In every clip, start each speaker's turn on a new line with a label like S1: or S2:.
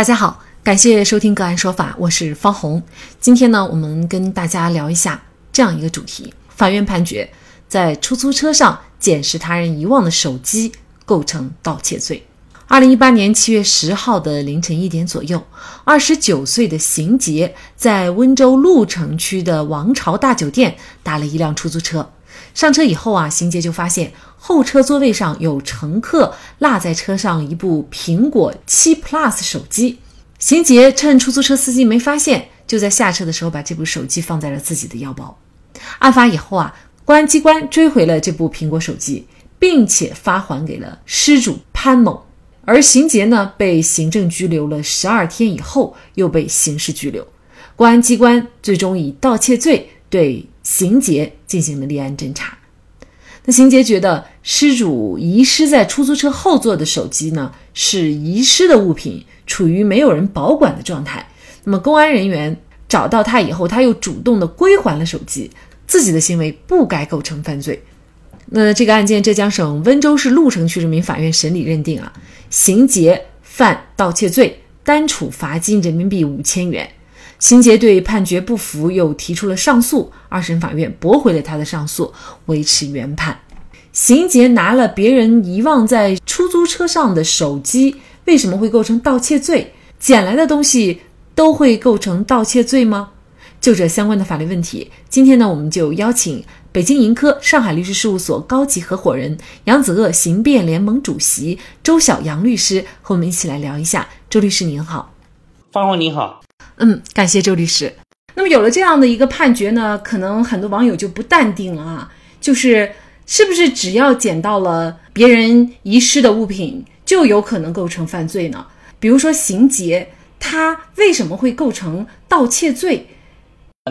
S1: 大家好，感谢收听个案说法，我是方红。今天呢，我们跟大家聊一下这样一个主题：法院判决在出租车上捡拾他人遗忘的手机构成盗窃罪。二零一八年七月十号的凌晨一点左右，二十九岁的邢杰在温州鹿城区的王朝大酒店打了一辆出租车。上车以后啊，邢杰就发现后车座位上有乘客落在车上一部苹果七 Plus 手机。邢杰趁出租车司机没发现，就在下车的时候把这部手机放在了自己的腰包。案发以后啊，公安机关追回了这部苹果手机，并且发还给了失主潘某。而邢杰呢，被行政拘留了十二天以后，又被刑事拘留。公安机关最终以盗窃罪对。邢杰进行了立案侦查，那邢杰觉得失主遗失在出租车后座的手机呢是遗失的物品，处于没有人保管的状态。那么公安人员找到他以后，他又主动的归还了手机，自己的行为不该构成犯罪。那这个案件，浙江省温州市鹿城区人民法院审理认定啊，邢杰犯盗窃罪，单处罚金人民币五千元。邢杰对判决不服，又提出了上诉。二审法院驳回了他的上诉，维持原判。邢杰拿了别人遗忘在出租车上的手机，为什么会构成盗窃罪？捡来的东西都会构成盗窃罪吗？就这相关的法律问题，今天呢，我们就邀请北京盈科上海律师事务所高级合伙人、扬子鳄刑辩联盟主席周晓杨律师和我们一起来聊一下。周律师您好，
S2: 方红您好。
S1: 嗯，感谢周律师。那么有了这样的一个判决呢，可能很多网友就不淡定了啊，就是是不是只要捡到了别人遗失的物品，就有可能构成犯罪呢？比如说邢杰，他为什么会构成盗窃罪？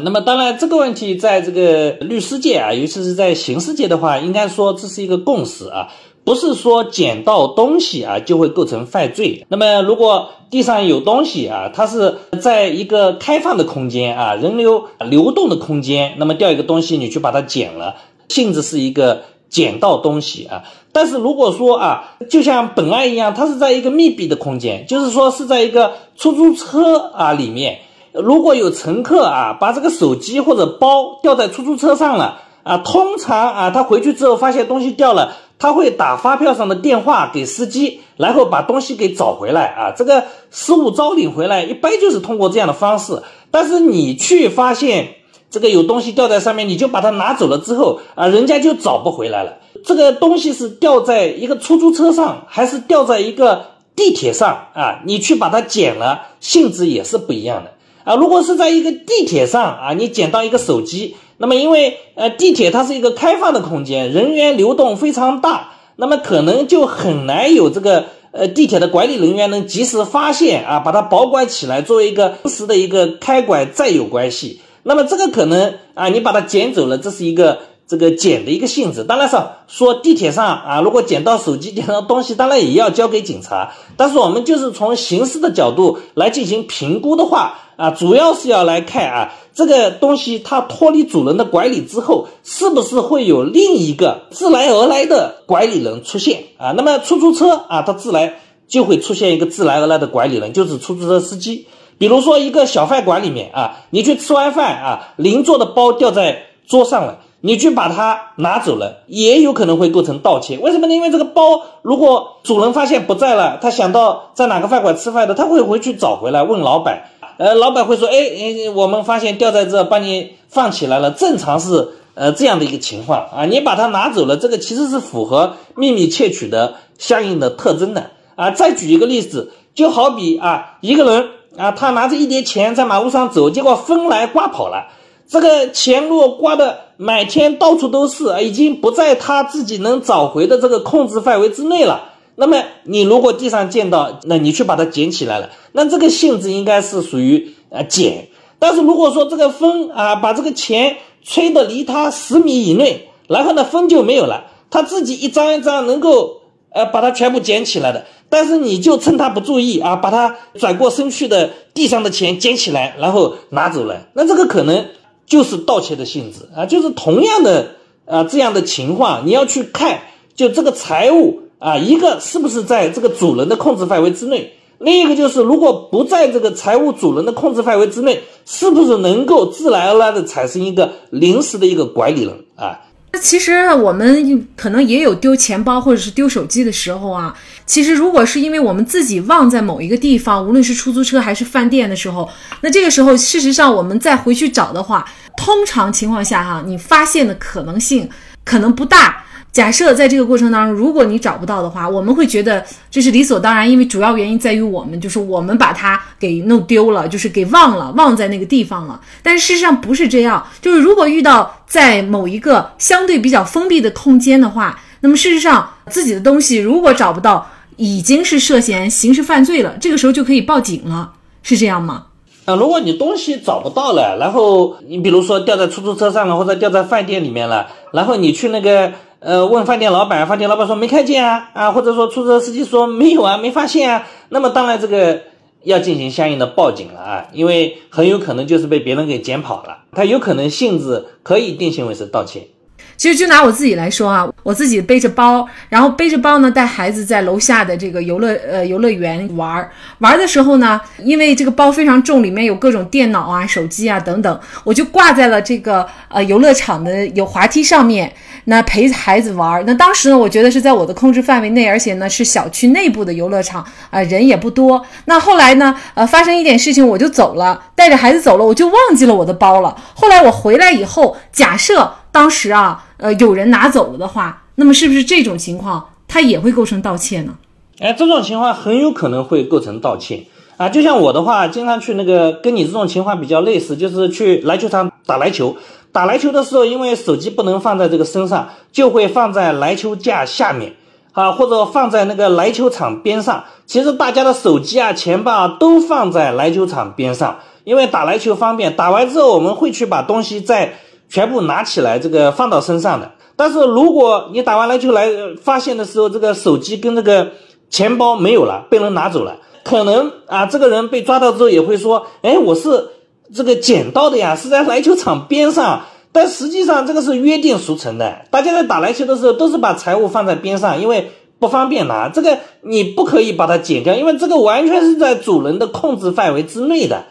S2: 那么当然这个问题在这个律师界啊，尤其是在刑事界的话，应该说这是一个共识啊。不是说捡到东西啊就会构成犯罪。那么如果地上有东西啊，它是在一个开放的空间啊，人流流动的空间，那么掉一个东西你去把它捡了，性质是一个捡到东西啊。但是如果说啊，就像本案一样，它是在一个密闭的空间，就是说是在一个出租车啊里面，如果有乘客啊把这个手机或者包掉在出租车上了啊，通常啊他回去之后发现东西掉了。他会打发票上的电话给司机，然后把东西给找回来啊。这个失物招领回来，一般就是通过这样的方式。但是你去发现这个有东西掉在上面，你就把它拿走了之后啊，人家就找不回来了。这个东西是掉在一个出租车上，还是掉在一个地铁上啊？你去把它捡了，性质也是不一样的啊。如果是在一个地铁上啊，你捡到一个手机。那么，因为呃，地铁它是一个开放的空间，人员流动非常大，那么可能就很难有这个呃地铁的管理人员能及时发现啊，把它保管起来，作为一个实时的一个开管再有关系。那么这个可能啊，你把它捡走了，这是一个这个捡的一个性质。当然是说地铁上啊，如果捡到手机、捡到东西，当然也要交给警察。但是我们就是从刑事的角度来进行评估的话啊，主要是要来看啊。这个东西它脱离主人的管理之后，是不是会有另一个自来而来的管理人出现啊？那么出租车啊，它自来就会出现一个自来而来的管理人，就是出租车司机。比如说一个小饭馆里面啊，你去吃完饭啊，邻座的包掉在桌上了，你去把它拿走了，也有可能会构成盗窃。为什么呢？因为这个包如果主人发现不在了，他想到在哪个饭馆吃饭的，他会回去找回来问老板。呃，老板会说，哎，我们发现掉在这，帮你放起来了。正常是呃这样的一个情况啊，你把它拿走了，这个其实是符合秘密窃取的相应的特征的啊。再举一个例子，就好比啊，一个人啊，他拿着一叠钱在马路上走，结果风来刮跑了，这个钱若刮的满天到处都是，已经不在他自己能找回的这个控制范围之内了。那么你如果地上见到，那你去把它捡起来了，那这个性质应该是属于呃捡。但是如果说这个风啊把这个钱吹得离他十米以内，然后呢风就没有了，他自己一张一张能够呃把它全部捡起来的，但是你就趁他不注意啊，把他转过身去的地上的钱捡起来，然后拿走了，那这个可能就是盗窃的性质啊，就是同样的啊这样的情况，你要去看就这个财物。啊，一个是不是在这个主人的控制范围之内？另一个就是如果不在这个财务主人的控制范围之内，是不是能够自然而然的产生一个临时的一个管理人啊？
S1: 那其实我们可能也有丢钱包或者是丢手机的时候啊。其实如果是因为我们自己忘在某一个地方，无论是出租车还是饭店的时候，那这个时候事实上我们再回去找的话，通常情况下哈，你发现的可能性可能不大。假设在这个过程当中，如果你找不到的话，我们会觉得这是理所当然，因为主要原因在于我们就是我们把它给弄丢了，就是给忘了，忘在那个地方了。但是事实上不是这样，就是如果遇到在某一个相对比较封闭的空间的话，那么事实上自己的东西如果找不到，已经是涉嫌刑事犯罪了，这个时候就可以报警了，是这样吗？
S2: 啊，如果你东西找不到了，然后你比如说掉在出租车上了，或者掉在饭店里面了，然后你去那个。呃，问饭店老板，饭店老板说没看见啊，啊，或者说出租车司机说没有啊，没发现啊，那么当然这个要进行相应的报警了啊，因为很有可能就是被别人给捡跑了，他有可能性质可以定性为是盗窃。
S1: 其实就拿我自己来说啊，我自己背着包，然后背着包呢，带孩子在楼下的这个游乐呃游乐园玩儿。玩的时候呢，因为这个包非常重，里面有各种电脑啊、手机啊等等，我就挂在了这个呃游乐场的有滑梯上面，那陪孩子玩儿。那当时呢，我觉得是在我的控制范围内，而且呢是小区内部的游乐场啊，人也不多。那后来呢，呃，发生一点事情，我就走了，带着孩子走了，我就忘记了我的包了。后来我回来以后，假设当时啊。呃，有人拿走了的话，那么是不是这种情况，它也会构成盗窃呢？
S2: 哎，这种情况很有可能会构成盗窃啊！就像我的话，经常去那个跟你这种情况比较类似，就是去篮球场打篮球。打篮球的时候，因为手机不能放在这个身上，就会放在篮球架下面啊，或者放在那个篮球场边上。其实大家的手机啊、钱包啊都放在篮球场边上，因为打篮球方便。打完之后，我们会去把东西在。全部拿起来，这个放到身上的。但是如果你打完篮球来发现的时候，这个手机跟这个钱包没有了，被人拿走了，可能啊，这个人被抓到之后也会说，哎，我是这个捡到的呀，是在篮球场边上。但实际上这个是约定俗成的，大家在打篮球的时候都是把财物放在边上，因为不方便拿。这个你不可以把它剪掉，因为这个完全是在主人的控制范围之内的。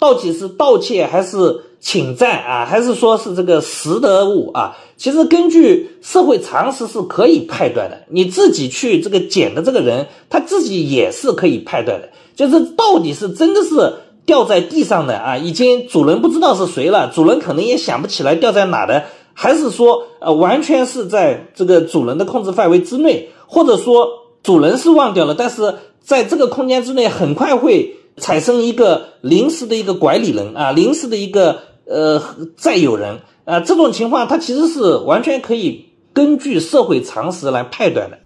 S2: 到底是盗窃还是？侵占啊，还是说是这个拾得物啊？其实根据社会常识是可以判断的。你自己去这个捡的这个人，他自己也是可以判断的。就是到底是真的是掉在地上的啊，已经主人不知道是谁了，主人可能也想不起来掉在哪的，还是说呃完全是在这个主人的控制范围之内，或者说主人是忘掉了，但是在这个空间之内很快会产生一个临时的一个管理人啊，临时的一个。呃，再有人啊，这种情况他其实是完全可以根据社会常识来判断的。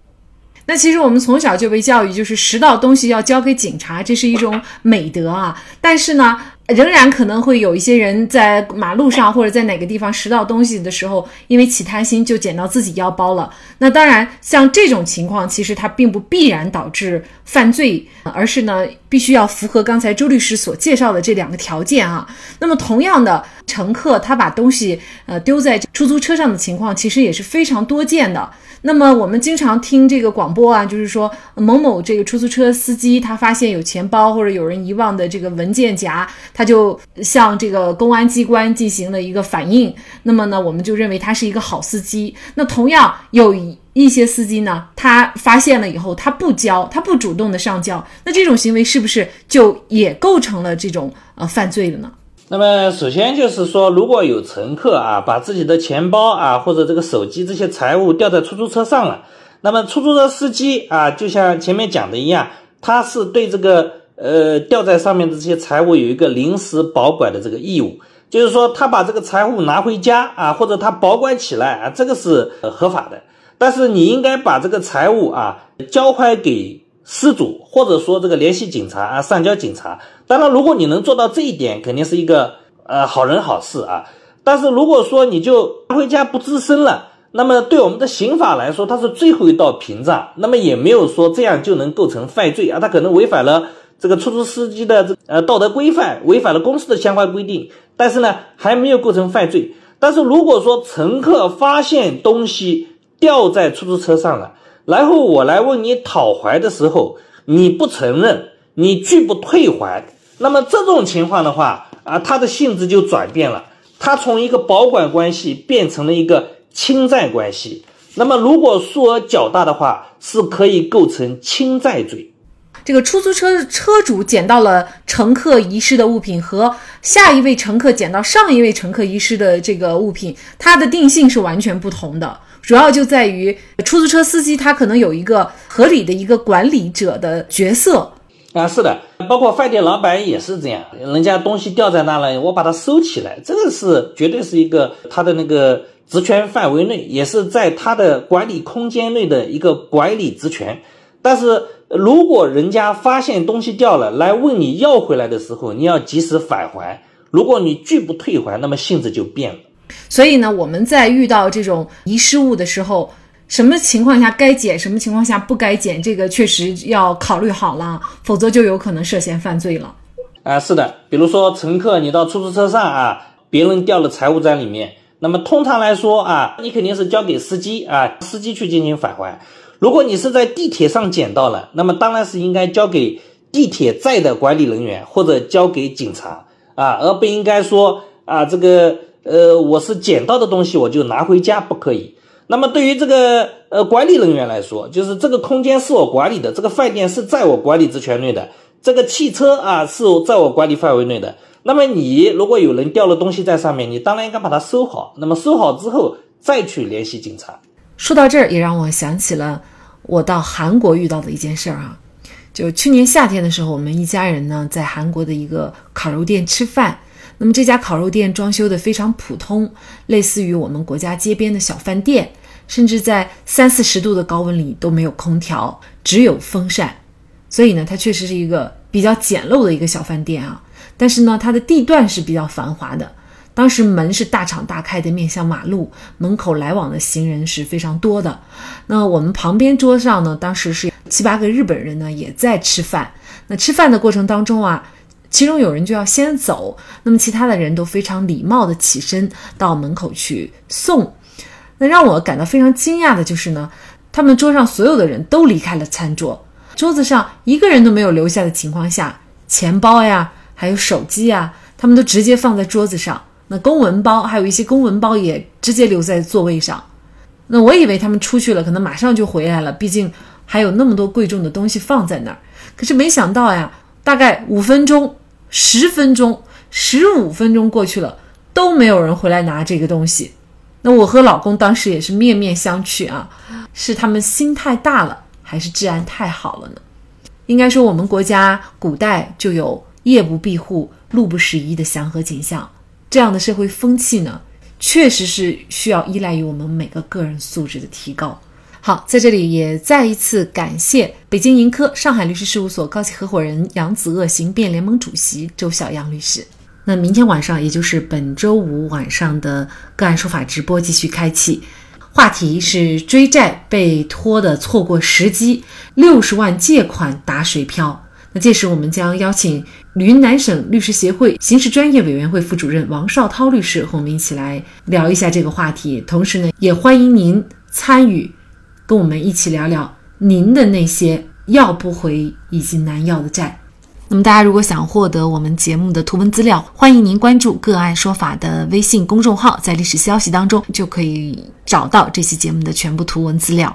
S1: 那其实我们从小就被教育，就是拾到东西要交给警察，这是一种美德啊。但是呢。仍然可能会有一些人在马路上或者在哪个地方拾到东西的时候，因为起贪心就捡到自己腰包了。那当然，像这种情况，其实它并不必然导致犯罪，而是呢，必须要符合刚才周律师所介绍的这两个条件啊。那么，同样的，乘客他把东西呃丢在出租车上的情况，其实也是非常多见的。那么我们经常听这个广播啊，就是说某某这个出租车司机他发现有钱包或者有人遗忘的这个文件夹，他就向这个公安机关进行了一个反映。那么呢，我们就认为他是一个好司机。那同样有一些司机呢，他发现了以后他不交，他不主动的上交，那这种行为是不是就也构成了这种呃犯罪了呢？
S2: 那么首先就是说，如果有乘客啊把自己的钱包啊或者这个手机这些财物掉在出租车上了，那么出租车司机啊就像前面讲的一样，他是对这个呃掉在上面的这些财物有一个临时保管的这个义务，就是说他把这个财物拿回家啊或者他保管起来啊，这个是合法的，但是你应该把这个财物啊交还给。失主，或者说这个联系警察啊，上交警察。当然，如果你能做到这一点，肯定是一个呃好人好事啊。但是如果说你就回家不吱声了，那么对我们的刑法来说，它是最后一道屏障。那么也没有说这样就能构成犯罪啊，他可能违反了这个出租司机的这呃道德规范，违反了公司的相关规定。但是呢，还没有构成犯罪。但是如果说乘客发现东西掉在出租车上了，然后我来问你讨还的时候，你不承认，你拒不退还，那么这种情况的话啊，它的性质就转变了，它从一个保管关系变成了一个侵占关系。那么如果数额较大的话，是可以构成侵占罪。
S1: 这个出租车车主捡到了乘客遗失的物品，和下一位乘客捡到上一位乘客遗失的这个物品，它的定性是完全不同的。主要就在于出租车司机他可能有一个合理的一个管理者的角色
S2: 啊，是的，包括饭店老板也是这样，人家东西掉在那了，我把它收起来，这个是绝对是一个他的那个职权范围内，也是在他的管理空间内的一个管理职权，但是。如果人家发现东西掉了，来问你要回来的时候，你要及时返还。如果你拒不退还，那么性质就变了。
S1: 所以呢，我们在遇到这种遗失物的时候，什么情况下该捡，什么情况下不该捡，这个确实要考虑好了，否则就有可能涉嫌犯罪了。
S2: 啊，是的，比如说乘客，你到出租车上啊，别人掉了财物在里面，那么通常来说啊，你肯定是交给司机啊，司机去进行返还。如果你是在地铁上捡到了，那么当然是应该交给地铁站的管理人员或者交给警察啊，而不应该说啊这个呃我是捡到的东西我就拿回家不可以。那么对于这个呃管理人员来说，就是这个空间是我管理的，这个饭店是在我管理职权内的，这个汽车啊是在我管理范围内的。那么你如果有人掉了东西在上面，你当然应该把它收好。那么收好之后再去联系警察。
S1: 说到这儿，也让我想起了。我到韩国遇到的一件事儿啊，就去年夏天的时候，我们一家人呢在韩国的一个烤肉店吃饭。那么这家烤肉店装修的非常普通，类似于我们国家街边的小饭店，甚至在三四十度的高温里都没有空调，只有风扇。所以呢，它确实是一个比较简陋的一个小饭店啊。但是呢，它的地段是比较繁华的。当时门是大敞大开的，面向马路，门口来往的行人是非常多的。那我们旁边桌上呢，当时是七八个日本人呢，也在吃饭。那吃饭的过程当中啊，其中有人就要先走，那么其他的人都非常礼貌的起身到门口去送。那让我感到非常惊讶的就是呢，他们桌上所有的人都离开了餐桌，桌子上一个人都没有留下的情况下，钱包呀，还有手机呀，他们都直接放在桌子上。那公文包还有一些公文包也直接留在座位上。那我以为他们出去了，可能马上就回来了，毕竟还有那么多贵重的东西放在那儿。可是没想到呀，大概五分钟、十分钟、十五分钟过去了，都没有人回来拿这个东西。那我和老公当时也是面面相觑啊，是他们心太大了，还是治安太好了呢？应该说，我们国家古代就有夜不闭户、路不拾遗的祥和景象。这样的社会风气呢，确实是需要依赖于我们每个个人素质的提高。好，在这里也再一次感谢北京盈科上海律师事务所高级合伙人、扬子鳄刑辩联盟主席周小阳律师。那明天晚上，也就是本周五晚上的个案说法直播继续开启，话题是追债被拖的错过时机，六十万借款打水漂。那届时我们将邀请云南省律师协会刑事专业委员会副主任王绍涛律师和我们一起来聊一下这个话题。同时呢，也欢迎您参与，跟我们一起聊聊您的那些要不回以及难要的债。那么大家如果想获得我们节目的图文资料，欢迎您关注“个案说法”的微信公众号，在历史消息当中就可以找到这期节目的全部图文资料。